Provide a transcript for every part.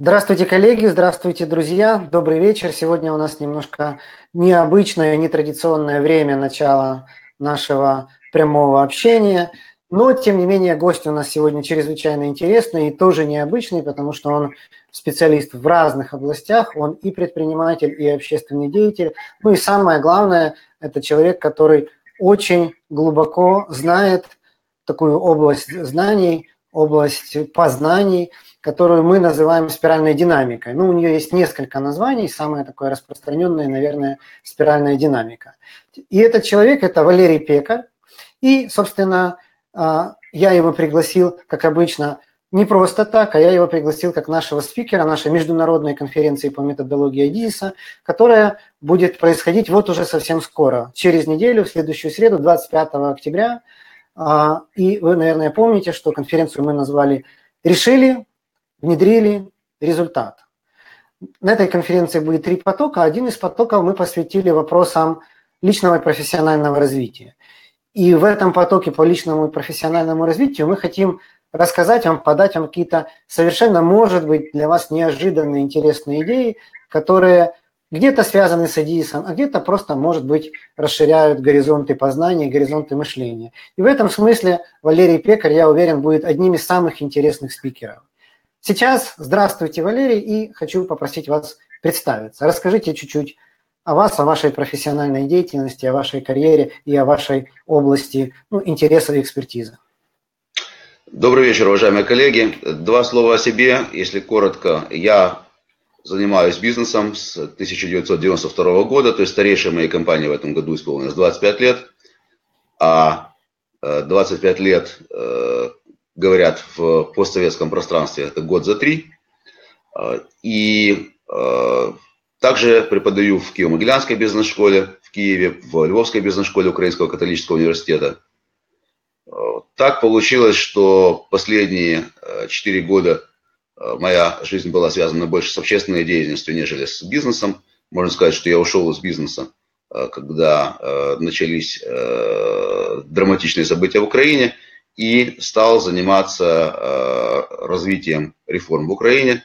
Здравствуйте, коллеги, здравствуйте, друзья. Добрый вечер. Сегодня у нас немножко необычное, нетрадиционное время начала нашего прямого общения. Но, тем не менее, гость у нас сегодня чрезвычайно интересный и тоже необычный, потому что он специалист в разных областях. Он и предприниматель, и общественный деятель. Ну и самое главное, это человек, который очень глубоко знает такую область знаний, область познаний, которую мы называем спиральной динамикой. Ну, у нее есть несколько названий, самое такое распространенное, наверное, спиральная динамика. И этот человек – это Валерий Пекарь. И, собственно, а, я его пригласил, как обычно, не просто так, а я его пригласил как нашего спикера нашей международной конференции по методологии Адизиса, которая будет происходить вот уже совсем скоро, через неделю, в следующую среду, 25 октября. А, и вы, наверное, помните, что конференцию мы назвали «Решили, внедрили, результат». На этой конференции будет три потока. Один из потоков мы посвятили вопросам личного и профессионального развития. И в этом потоке по личному и профессиональному развитию мы хотим рассказать вам, подать вам какие-то совершенно, может быть, для вас неожиданные, интересные идеи, которые где-то связаны с Эдисом, а где-то просто, может быть, расширяют горизонты познания, горизонты мышления. И в этом смысле Валерий Пекарь, я уверен, будет одним из самых интересных спикеров. Сейчас здравствуйте, Валерий, и хочу попросить вас представиться. Расскажите чуть-чуть о вас, о вашей профессиональной деятельности, о вашей карьере и о вашей области ну, интересов и экспертизы. Добрый вечер, уважаемые коллеги. Два слова о себе, если коротко. Я занимаюсь бизнесом с 1992 года, то есть старейшая моей компании в этом году исполнилось 25 лет, а 25 э, лет, э, говорят, в постсоветском пространстве это год за три. Э, и также преподаю в Киево-Могилянской бизнес-школе, в Киеве, в Львовской бизнес-школе Украинского католического университета. Так получилось, что последние четыре года моя жизнь была связана больше с общественной деятельностью, нежели с бизнесом. Можно сказать, что я ушел из бизнеса, когда начались драматичные события в Украине и стал заниматься развитием реформ в Украине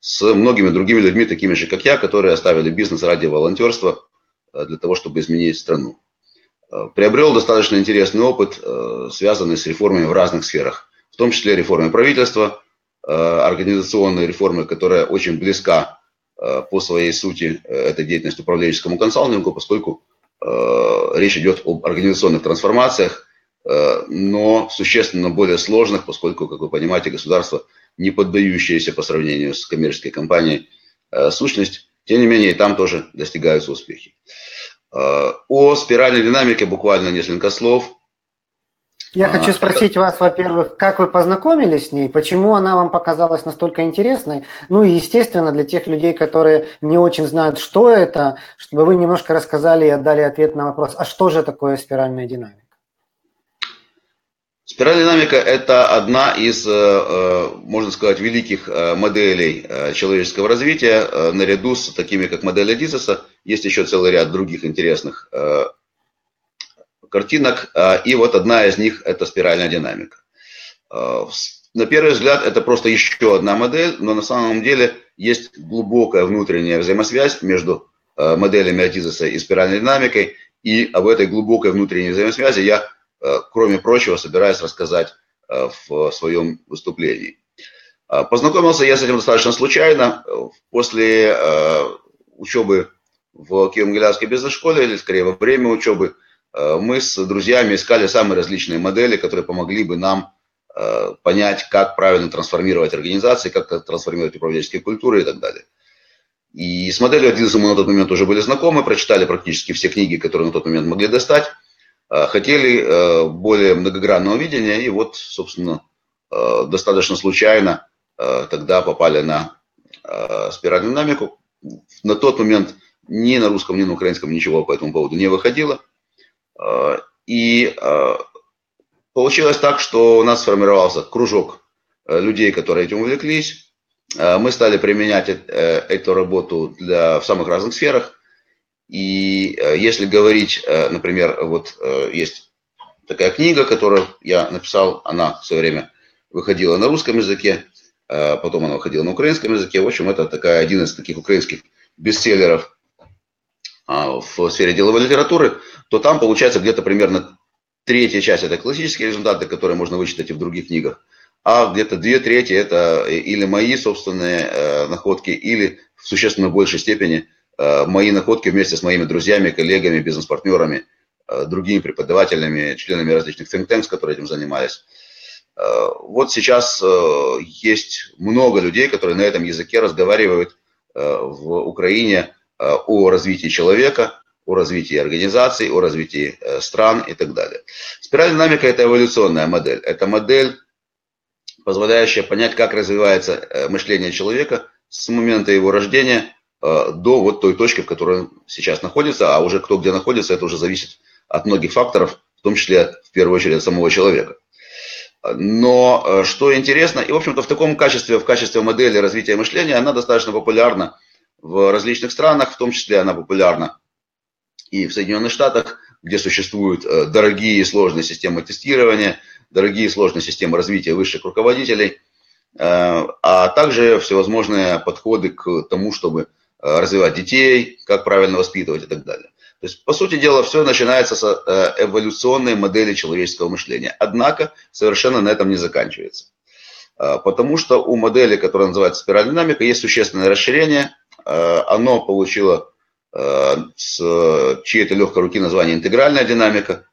с многими другими людьми, такими же, как я, которые оставили бизнес ради волонтерства для того, чтобы изменить страну. Приобрел достаточно интересный опыт, связанный с реформами в разных сферах, в том числе реформой правительства – Э, организационной реформы, которая очень близка э, по своей сути э, этой деятельности управленческому консалтингу, поскольку речь идет об организационных трансформациях, но существенно более сложных, поскольку, как вы понимаете, государство не поддающееся по сравнению с коммерческой компанией сущность, тем не менее там тоже достигаются успехи. О спиральной динамике буквально несколько слов – я хочу спросить вас, во-первых, как вы познакомились с ней, почему она вам показалась настолько интересной, ну и, естественно, для тех людей, которые не очень знают, что это, чтобы вы немножко рассказали и отдали ответ на вопрос, а что же такое спиральная динамика? Спиральная динамика – это одна из, э, э, можно сказать, великих э, моделей человеческого развития, наряду с такими, как модель Эдисоса. Есть еще целый ряд других интересных картинок, и вот одна из них – это спиральная динамика. На первый взгляд это просто еще одна модель, но на самом деле есть глубокая внутренняя взаимосвязь между моделями Атизеса и спиральной динамикой, и об этой глубокой внутренней взаимосвязи я, кроме прочего, собираюсь рассказать в своем выступлении. Познакомился я с этим достаточно случайно. После учебы в Киево-Могилянской бизнес-школе, или скорее во время учебы, Э, мы с друзьями искали самые различные модели, которые помогли бы нам э, понять, как правильно трансформировать организации, как трансформировать управленческие культуры и так далее. И с моделью Адидаса мы на тот момент уже были знакомы, прочитали практически все книги, которые на тот момент могли достать. Э, хотели более многогранного видения, и вот, собственно, достаточно случайно тогда попали на спиральную динамику. На тот момент ни на русском, ни на украинском ничего по этому поводу не выходило – Э, и э, получилось так, что у нас сформировался кружок э, людей, которые этим увлеклись. Мы стали применять эту работу для, в самых разных сферах. И если говорить, например, вот есть такая книга, которую я написал, она в свое время выходила на русском языке. потом она выходила на украинском языке. В общем, это такая, один из таких украинских бестселлеров в сфере деловой литературы, то там получается где-то примерно третья часть – это классические результаты, которые можно вычитать и в других книгах, а где-то две трети – это или мои собственные находки, или в существенно большей степени мои находки вместе с моими друзьями, коллегами, бизнес-партнерами, другими преподавателями, членами различных think tanks, которые этим занимались. Э, вот сейчас э, есть много людей, которые на этом языке разговаривают э, в Украине о развитии человека, о развитии организаций, о развитии стран и так далее. Спираль динамика – это эволюционная модель. Это модель, позволяющая понять, как развивается мышление человека с момента его рождения до вот той точки, в которой сейчас находится, а уже кто где находится, это уже зависит от многих факторов, в том числе, в первую очередь, от самого человека. Но э, что интересно, и в общем-то в таком качестве, в качестве модели развития мышления, она достаточно популярна в различных странах, в том числе она популярна и в Соединенных Штатах, где существуют э, дорогие и сложные системы тестирования, дорогие и сложные системы развития высших руководителей, э, а также всевозможные подходы к тому, чтобы развивать детей, как правильно воспитывать и так далее. То есть, по сути дела, все начинается с э, эволюционной модели человеческого мышления. Однако, совершенно на этом не заканчивается. Э, потому что у модели, которая называется спираль динамика, есть существенное расширение. Э, оно получило с чьей-то легкой руки название интегральная динамика.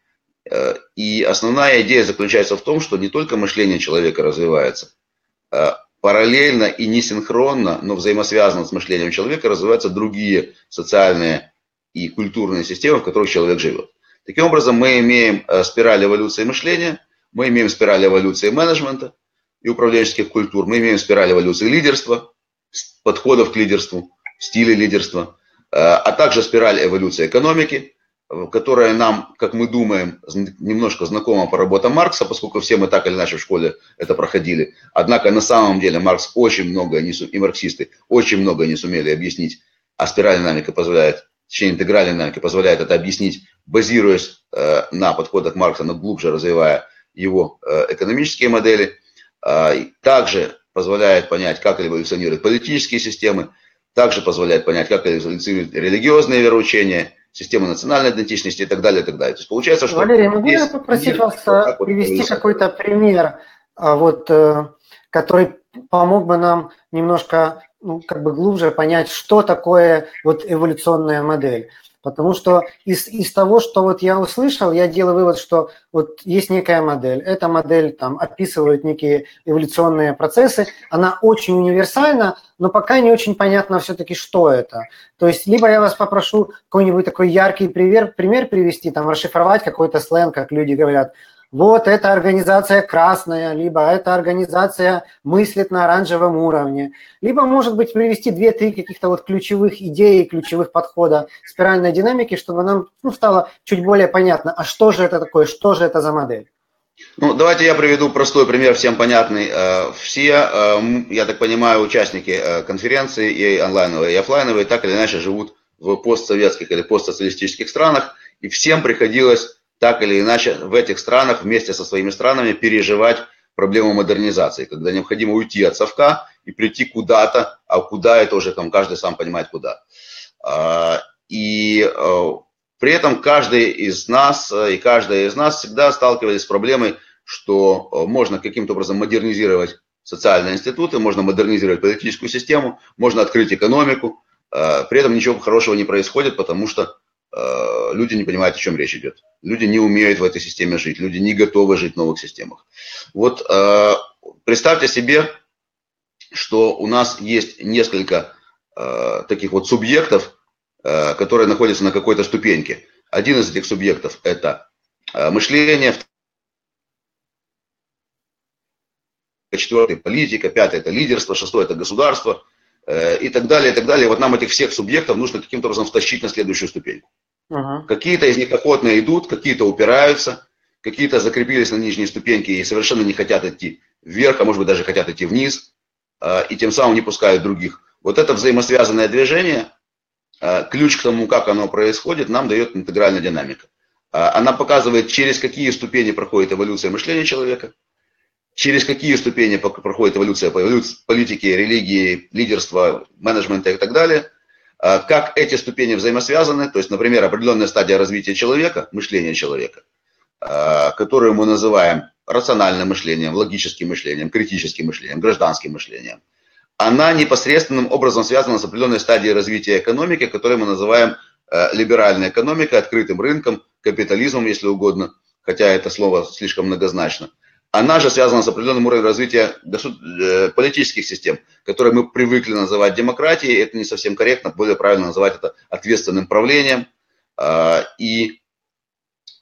И основная идея заключается в том, что не только мышление человека развивается, параллельно и несинхронно, но взаимосвязанно с мышлением человека развиваются другие социальные и культурные системы, в которых человек живет. Таким образом, мы имеем э, спираль эволюции мышления, мы имеем спираль эволюции менеджмента и управленческих культур, мы имеем спираль эволюции лидерства, подходов к лидерству, стиля лидерства, э, а также спираль эволюции экономики, которая нам, как мы думаем, немножко знакома по работам Маркса, поскольку все мы так или иначе в школе это проходили. Однако на самом деле Маркс очень много, и марксисты очень много не сумели объяснить, а спираль динамика позволяет течение интегральной динамики позволяет это объяснить, базируясь э, на подходах Маркса, но глубже развивая его э, экономические модели. Э, также позволяет понять, как эволюционируют политические системы, также позволяет понять, как эволюционируют религиозные вероучения, системы национальной идентичности и так далее, и так далее. То есть получается, что... Валерий, могу я попросить мир, вас как привести какой-то пример, вот, который помог бы нам немножко ну, как бы глубже понять, что такое вот эволюционная модель. Потому что из, из того, что вот я услышал, я делаю вывод, что вот есть некая модель. Эта модель там описывает некие эволюционные процессы. Она очень универсальна, но пока не очень понятно все-таки, что это. То есть либо я вас попрошу какой-нибудь такой яркий пример, пример привести, там расшифровать какой-то сленг, как люди говорят – вот эта организация красная, либо эта организация мыслит на оранжевом уровне, либо, может быть, привести две-три каких-то вот ключевых идей, ключевых подхода спиральной динамики, чтобы нам ну, стало чуть более понятно, а что же это такое, что же это за модель. Ну, давайте я приведу простой пример, всем понятный. Э, все, э, я так понимаю, участники э, конференции и онлайновые, и офлайновые так или иначе живут в постсоветских или постсоциалистических странах, и всем приходилось так или иначе в этих странах вместе со своими странами переживать проблему модернизации, когда необходимо уйти от совка и прийти куда-то, а куда это уже там каждый сам понимает куда. А, и э, при этом каждый из нас э, и каждая из нас всегда сталкивались с проблемой, что можно каким-то образом модернизировать социальные институты, можно модернизировать политическую систему, можно открыть экономику, при этом ничего хорошего не происходит, потому что люди не понимают, о чем речь идет. Люди не умеют в этой системе жить, люди не готовы жить в новых системах. Вот э, представьте себе, что у нас есть несколько э, таких вот субъектов, которые находятся на какой-то ступеньке. Один из этих субъектов – это мышление, четвертый – политика, пятый – это лидерство, шестой – это государство – Э, и так далее, и так далее. Вот нам этих всех субъектов нужно каким-то образом втащить на следующую ступень. Uh-huh. Какие-то из них охотно идут, какие-то упираются, какие-то закрепились на нижней ступеньке и совершенно не хотят идти вверх, а может быть даже хотят идти вниз, э, и тем самым не пускают других. Вот это взаимосвязанное движение, э, ключ к тому, как оно происходит, нам дает интегральная динамика. Она показывает, через какие ступени проходит эволюция мышления человека, через какие ступени проходит эволюция политики, религии, лидерства, менеджмента и так далее, а, как эти ступени взаимосвязаны, то есть, например, определенная стадия развития человека, мышления человека, а, которую мы называем рациональным мышлением, логическим мышлением, критическим мышлением, гражданским мышлением, она непосредственным образом связана с определенной стадией развития экономики, которую мы называем э, либеральной экономикой, открытым рынком, капитализмом, если угодно, хотя это слово слишком многозначно. Она же связана с определенным уровнем развития э, политических систем, которые мы привыкли называть демократией. Это не совсем корректно, более правильно называть это ответственным правлением. А, и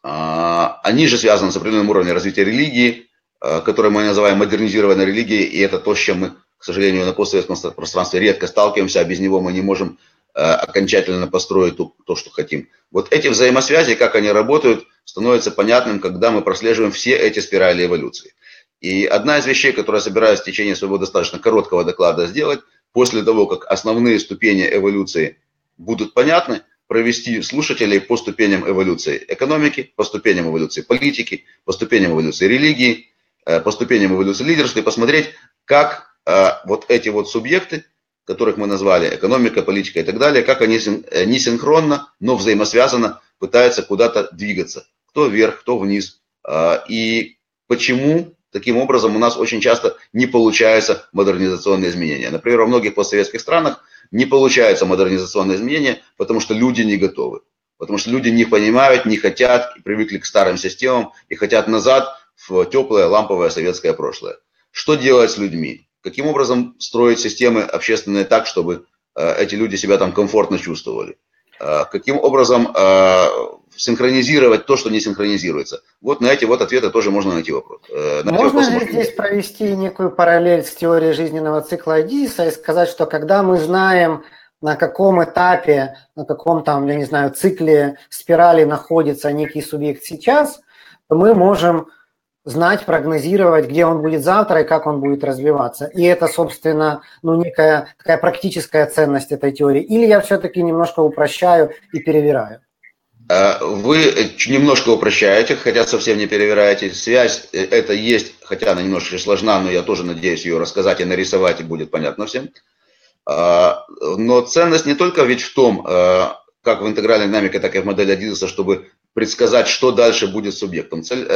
а, они же связаны с определенным уровнем развития религии, а, которое мы называем модернизированной религией, и это то, с чем мы, к сожалению, на постсоветском пространстве редко сталкиваемся, а без него мы не можем окончательно построить то, что хотим. Вот эти взаимосвязи, как они работают – становится понятным, когда мы прослеживаем все эти спирали эволюции. И одна из вещей, которую я собираюсь в течение своего достаточно короткого доклада сделать, после того, как основные ступени эволюции будут понятны, провести слушателей по ступеням эволюции экономики, по ступеням эволюции политики, по ступеням эволюции религии, э, по ступеням эволюции лидерства и посмотреть, как э, вот эти вот субъекты, которых мы назвали экономика, политика и так далее, как они э, не синхронно, но взаимосвязанно пытаются куда-то двигаться кто вверх, кто вниз. А, и почему таким образом у нас очень часто не получаются модернизационные изменения. Например, во многих постсоветских странах не получаются модернизационные изменения, потому что люди не готовы. Потому что люди не понимают, не хотят, привыкли к старым системам и хотят назад в теплое ламповое советское прошлое. Что делать с людьми? Каким образом строить системы общественные так, чтобы э, эти люди себя там комфортно чувствовали? Э, каким образом э, синхронизировать то, что не синхронизируется? Вот на эти вот ответы тоже можно найти вопрос. На можно ли здесь провести некую параллель с теорией жизненного цикла Эдиса и сказать, что когда мы знаем, на каком этапе, на каком там, я не знаю, цикле спирали находится некий субъект сейчас, то мы можем знать, прогнозировать, где он будет завтра и как он будет развиваться. И это, собственно, ну, некая такая практическая ценность этой теории. Или я все-таки немножко упрощаю и перевираю? Э, вы немножко упрощаете, хотя совсем не перевираете. Связь э, это есть, хотя она немножко сложна, но я тоже надеюсь ее рассказать и нарисовать, и будет понятно всем. Э, но ценность не только ведь в том, как в интегральной динамике, так и в модели Адидаса, чтобы предсказать, что дальше будет субъектом. Цель,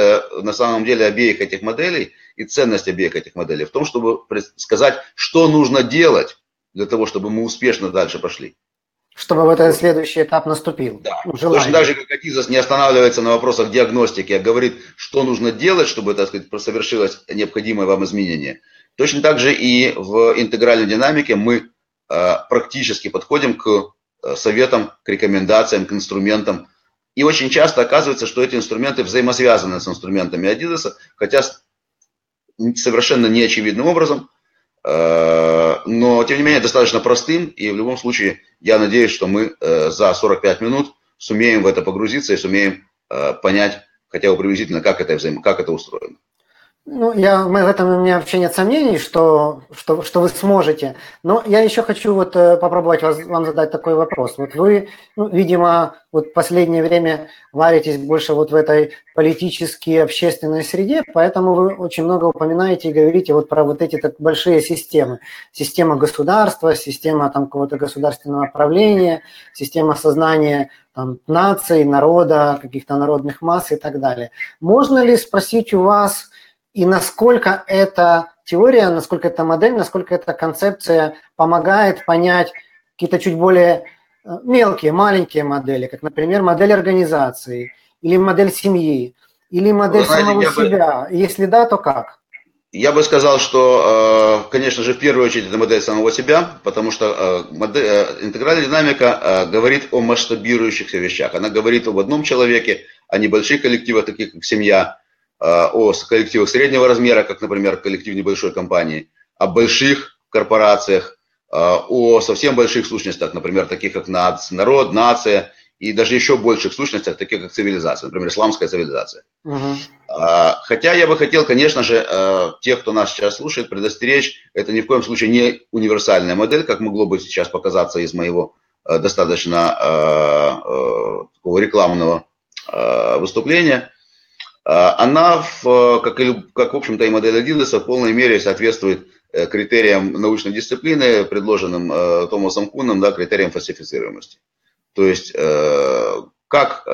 на самом деле обеих этих моделей и ценность обеих этих моделей в том, чтобы предсказать, что нужно делать для того, чтобы мы успешно дальше пошли. Чтобы в этот следующий этап наступил. Да. Ну, Точно так же, как Адизас не останавливается на вопросах диагностики, а говорит, что нужно делать, чтобы, так сказать, совершилось необходимое вам изменение. Точно так же и в интегральной динамике мы э, практически подходим к э, советам, к рекомендациям, к инструментам. И очень часто оказывается, что эти инструменты взаимосвязаны с инструментами Адидаса, хотя совершенно неочевидным образом. Э, но, тем не менее, достаточно простым, и в любом случае я надеюсь, что мы э, за 45 минут сумеем в это погрузиться и сумеем э, понять хотя бы приблизительно, как это, взаим... как это устроено. Ну, я, в этом у меня вообще нет сомнений, что, что, что вы сможете. Но я еще хочу вот э, попробовать вас, вам задать такой вопрос. Вот вы, ну, видимо, вот в последнее время варитесь больше вот в этой политической общественной среде, поэтому вы очень много упоминаете и говорите вот про вот эти так большие системы. Система государства, система там какого-то государственного правления, система сознания там, наций, народа, каких-то народных масс и так далее. Можно ли спросить у вас и насколько эта теория, насколько эта модель, насколько эта концепция помогает понять какие-то чуть более э, мелкие, маленькие модели, как, например, модель организации или модель семьи, или модель знаете, самого себя. Бы... Если да, то как? Я бы сказал, что, э, конечно же, в первую очередь это модель самого себя, потому что э, модель, интегральная динамика говорит о масштабирующихся вещах. Она говорит об одном человеке, о небольших коллективах, таких как семья, о коллективах среднего размера, как, например, коллектив небольшой компании, о больших корпорациях, э, о совсем больших сущностях, например, таких как народ, нация, и даже еще больших сущностях, таких как цивилизация, например, исламская цивилизация. Угу. Хотя я бы хотел, конечно же, э, тех, кто нас сейчас слушает, предостеречь, это ни в коем случае не универсальная модель, как могло бы сейчас показаться из моего достаточно такого рекламного выступления. Она, в, как, и, как в общем-то и модель Adidas, в полной мере соответствует критериям научной дисциплины, предложенным Томасом Куном, да, критериям фальсифицируемости. То есть, как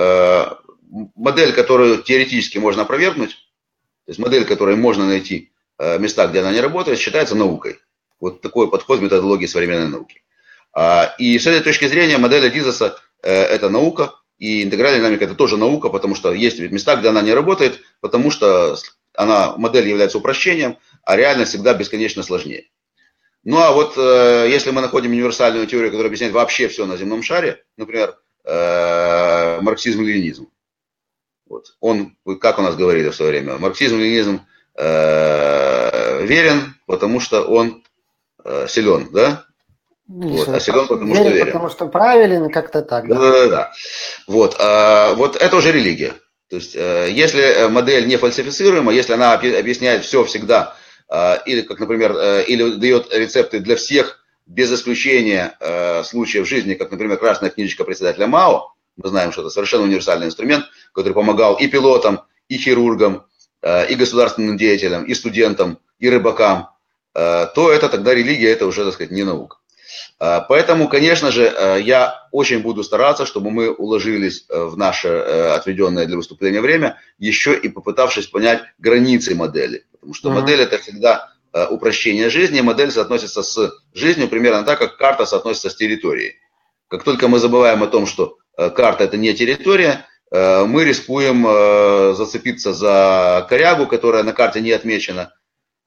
модель, которую теоретически можно опровергнуть, то есть модель, которой можно найти места, где она не работает, считается наукой. Вот такой подход методологии современной науки. А, и с этой точки зрения модель Адизаса э, – это наука, и интегральная динамика – это тоже наука, потому что есть места, где она не работает, потому что она, модель является упрощением, а реальность всегда бесконечно сложнее. Ну а вот э, если мы находим универсальную теорию, которая объясняет вообще все на земном шаре, например, э, марксизм-ленинизм, вот, он, как у нас говорили в свое время, марксизм-ленинизм верен, потому что он силен, да? Вот, а силен, потому верен, что верен. Потому что правилен, как-то так. Да, да, да. да. Вот, а, вот это уже религия. То есть, э, если модель не фальсифицируема, если она объясняет все всегда, э, или, как, например, э, или дает рецепты для всех, без исключения случаев жизни, как, например, красная книжечка председателя МАО, мы знаем, что это совершенно универсальный инструмент, который помогал и пилотам, и хирургам, и государственным деятелям, и студентам, и рыбакам, то это тогда религия, это уже, так сказать, не наука. А, поэтому, конечно же, э, я очень буду стараться, чтобы мы уложились э, в наше э, отведенное для выступления время, еще и попытавшись понять границы модели. Потому что mm-hmm. модель это всегда упрощение жизни, модель соотносится с жизнью примерно так, как карта соотносится с территорией. Как только мы забываем о том, что карта это не территория, мы рискуем зацепиться за корягу, которая на карте не отмечена,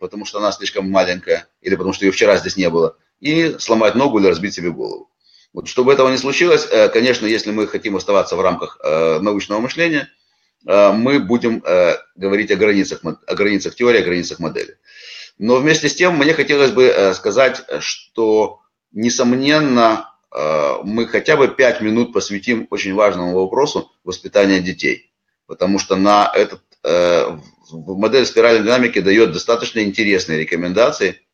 потому что она слишком маленькая, или потому что ее вчера здесь не было и сломать ногу или разбить себе голову. Вот, чтобы этого не случилось, э, конечно, если мы хотим оставаться в рамках э, научного мышления, э, мы будем говорить о границах, о границах теории, о границах модели. Но вместе с тем мне хотелось бы сказать, что, несомненно, мы хотя бы пять минут посвятим очень важному вопросу воспитания детей. Потому что на этот, модель спиральной динамики дает достаточно интересные рекомендации –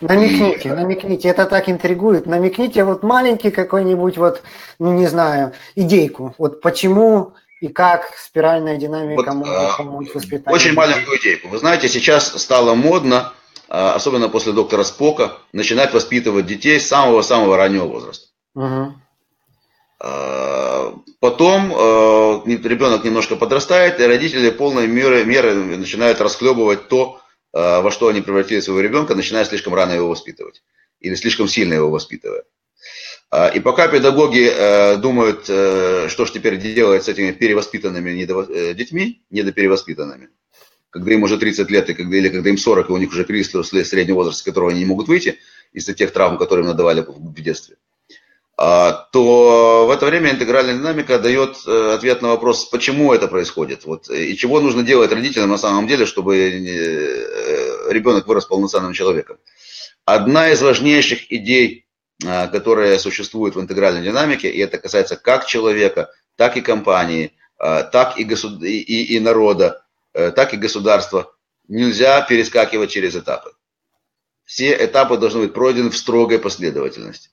Намекните, намекните, это так интригует. Намекните вот маленький какой-нибудь вот, ну не знаю, идейку. Вот почему и как спиральная динамика вот, может а, помочь воспитанию. Очень маленькую идейку. Вы знаете, сейчас стало модно, а, особенно после доктора Спока, начинать воспитывать детей с самого-самого раннего возраста. Угу. Потом ребенок немножко подрастает, и родители полной меры, меры начинают расхлебывать то, во что они превратили своего ребенка, начиная слишком рано его воспитывать или слишком сильно его воспитывая. А, и пока педагоги э, думают, э, что же теперь делать с этими перевоспитанными недо, детьми, недоперевоспитанными, когда им уже 30 лет, и когда, или когда им 40, и у них уже кризис среднего возраста, с которого они не могут выйти из-за тех травм, которые им надавали в детстве, то в это время интегральная динамика дает э, ответ на вопрос, почему это происходит, вот, и чего нужно делать родителям на самом деле, чтобы э, ребенок вырос полноценным человеком. Одна из важнейших идей, а, которая существует в интегральной динамике, и это касается как человека, так и компании, а, так и, госуд... и, и народа, э, так и государства, нельзя перескакивать через этапы. Все этапы должны быть пройдены в строгой последовательности.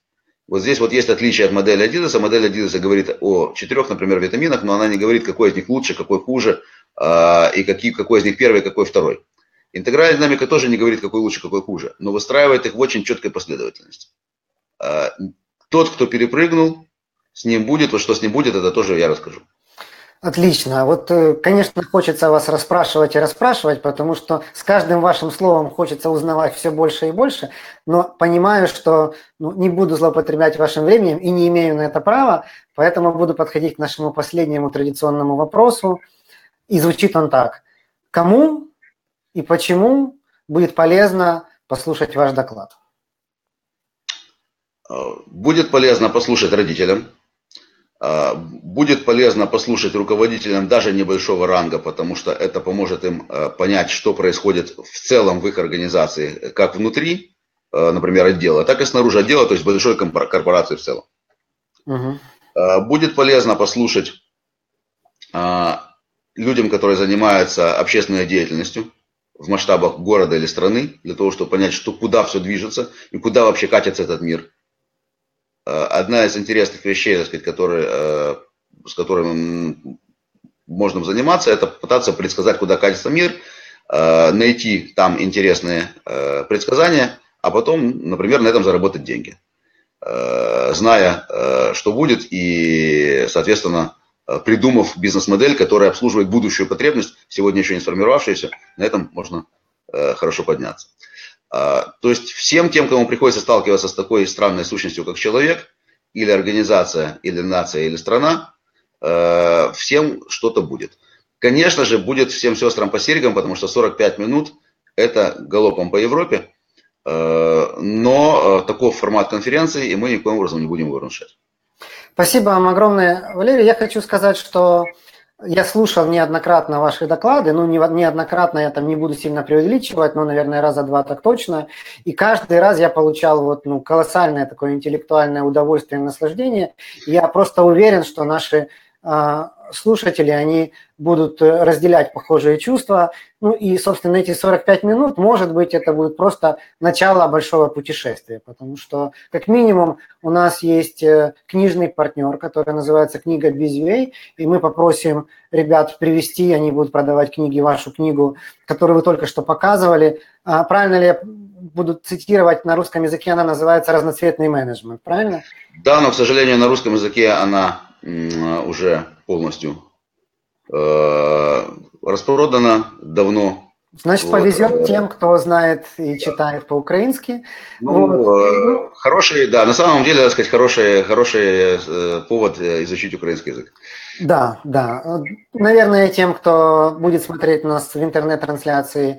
Вот здесь вот есть отличие от модели Adidas. Модель Adidas говорит о четырех, например, витаминах, но она не говорит, какой из них лучше, какой хуже, а, и какие, какой из них первый, какой второй. Интегральная динамика тоже не говорит, какой лучше, какой хуже, но выстраивает их в очень четкой последовательности. А, тот, кто перепрыгнул, с ним будет, вот что с ним будет, это тоже я расскажу. Отлично. Вот, э, конечно, хочется вас расспрашивать и расспрашивать, потому что с каждым вашим словом хочется узнавать все больше и больше, но понимаю, что ну, не буду злоупотреблять вашим временем и не имею на это права, поэтому буду подходить к нашему последнему традиционному вопросу. И звучит он так. Кому и почему будет полезно послушать ваш доклад? Будет полезно послушать родителям, будет полезно послушать руководителям даже небольшого ранга, потому что это поможет им а, понять, что происходит в целом в их организации, как внутри, а, например, отдела, так и снаружи отдела, то есть большой корпорации в целом. Угу. Будет полезно послушать людям, которые занимаются общественной деятельностью в масштабах города или страны, для того, чтобы понять, что, куда все движется и куда вообще катится этот мир – одна из интересных вещей, так сказать, которые, э, с которыми можно заниматься, это пытаться предсказать, куда катится мир, найти там интересные предсказания, а потом, например, на этом заработать деньги, зная, что будет, и, соответственно, придумав бизнес-модель, которая обслуживает будущую потребность, сегодня еще не сформировавшуюся, на этом можно хорошо подняться. То есть всем тем, кому приходится сталкиваться с такой странной сущностью, как человек, или организация, или нация, или страна, э, всем что-то будет. Конечно же, будет всем сестрам по серьгам, потому что 45 минут – это галопом по Европе, э, но такой формат конференции, и мы никоим образом не будем его нарушать. Спасибо вам огромное, Валерий. Я хочу сказать, что я слушал неоднократно ваши доклады, ну, неоднократно я там не буду сильно преувеличивать, но, наверное, раза два так точно. И каждый раз я получал вот, ну, колоссальное такое интеллектуальное удовольствие и наслаждение. Я просто уверен, что наши а, слушатели, они будут э, разделять похожие чувства. Ну и, собственно, эти 45 минут, может быть, это будет просто начало большого путешествия, потому что, как минимум, у нас есть э, книжный партнер, который называется «Книга Безвей», и мы попросим ребят привести, они будут продавать книги, вашу книгу, которую вы только что показывали. А правильно ли я буду цитировать на русском языке, она называется «Разноцветный менеджмент», правильно? Да, но, к сожалению, на русском языке она уже полностью э, распродана давно. Значит, вот. повезет тем, кто знает и читает по-украински. Ну, вот. э, хороший, да, на самом деле, так сказать, хороший, хороший э, повод изучить украинский язык. Да, да. Наверное, тем, кто будет смотреть нас в интернет-трансляции,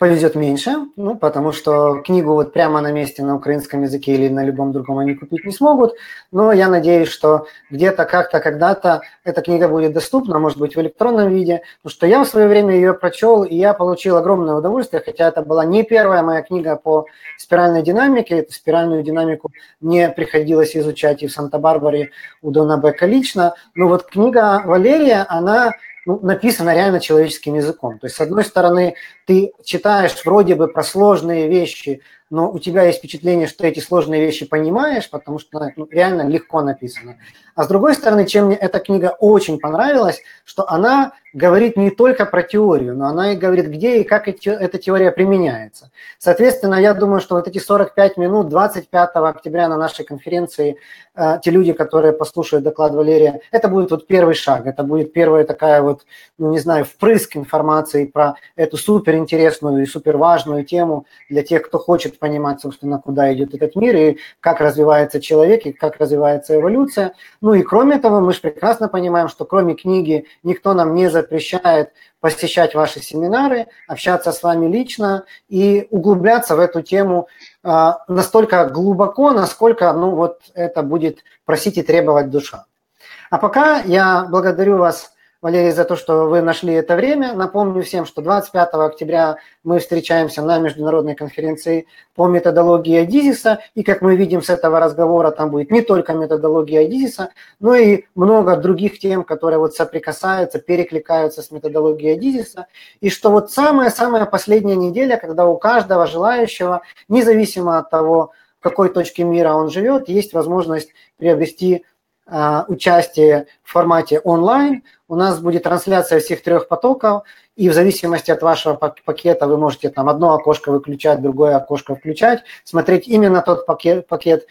повезет меньше, ну, потому что книгу вот прямо на месте на украинском языке или на любом другом они купить не смогут, но я надеюсь, что где-то как-то когда-то эта книга будет доступна, может быть, в электронном виде, потому что я в свое время ее прочел, и я получил огромное удовольствие, хотя это была не первая моя книга по спиральной динамике, эту спиральную динамику мне приходилось изучать и в Санта-Барбаре у Дона Бека лично, но вот книга Валерия, она ну, написано реально человеческим языком. То есть, с одной стороны, ты читаешь вроде бы про сложные вещи, но у тебя есть впечатление, что эти сложные вещи понимаешь, потому что ну, реально легко написано. А с другой стороны, чем мне эта книга очень понравилась, что она говорит не только про теорию, но она и говорит, где и как эта теория применяется. Соответственно, я думаю, что вот эти 45 минут 25 октября на нашей конференции, э, те люди, которые послушают доклад Валерия, это будет вот первый шаг, это будет первая такая вот, ну не знаю, впрыск информации про эту суперинтересную и суперважную тему для тех, кто хочет понимать, собственно, куда идет этот мир и как развивается человек и как развивается эволюция. Ну и кроме того, мы же прекрасно понимаем, что кроме книги никто нам не запрещает посещать ваши семинары, общаться с вами лично и углубляться в эту тему э, настолько глубоко, насколько ну, вот это будет просить и требовать душа. А пока я благодарю вас Валерий, за то, что вы нашли это время. Напомню всем, что 25 октября мы встречаемся на международной конференции по методологии Адизиса. И, как мы видим с этого разговора, там будет не только методология Адизиса, но и много других тем, которые вот соприкасаются, перекликаются с методологией Адизиса. И что вот самая-самая последняя неделя, когда у каждого желающего, независимо от того, в какой точке мира он живет, есть возможность приобрести участие в формате онлайн. У нас будет трансляция всех трех потоков, и в зависимости от вашего пакета вы можете там одно окошко выключать, другое окошко включать, смотреть именно тот пакет, пакет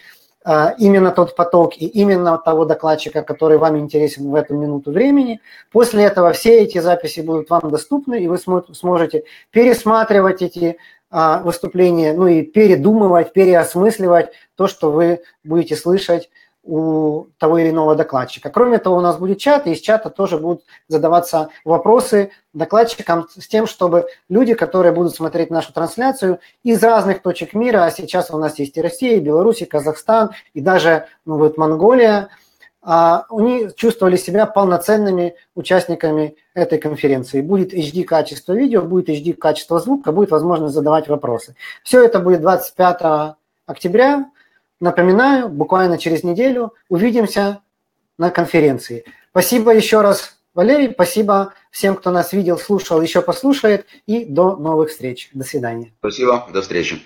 а, именно тот поток и именно того докладчика, который вам интересен в эту минуту времени. После этого все эти записи будут вам доступны, и вы сможете пересматривать эти а, выступления, ну и передумывать, переосмысливать то, что вы будете слышать у того или иного докладчика. Кроме того, у нас будет чат, и из чата тоже будут задаваться вопросы докладчикам с тем, чтобы люди, которые будут смотреть нашу трансляцию из разных точек мира, а сейчас у нас есть и Россия, и Беларусь, и Казахстан, и даже ну, вот Монголия, а, они чувствовали себя полноценными участниками этой конференции. Будет HD качество видео, будет HD качество звука, будет возможность задавать вопросы. Все это будет 25 октября Напоминаю, буквально через неделю увидимся на конференции. Спасибо еще раз, Валерий. Спасибо всем, кто нас видел, слушал, еще послушает. И до новых встреч. До свидания. Спасибо. До встречи.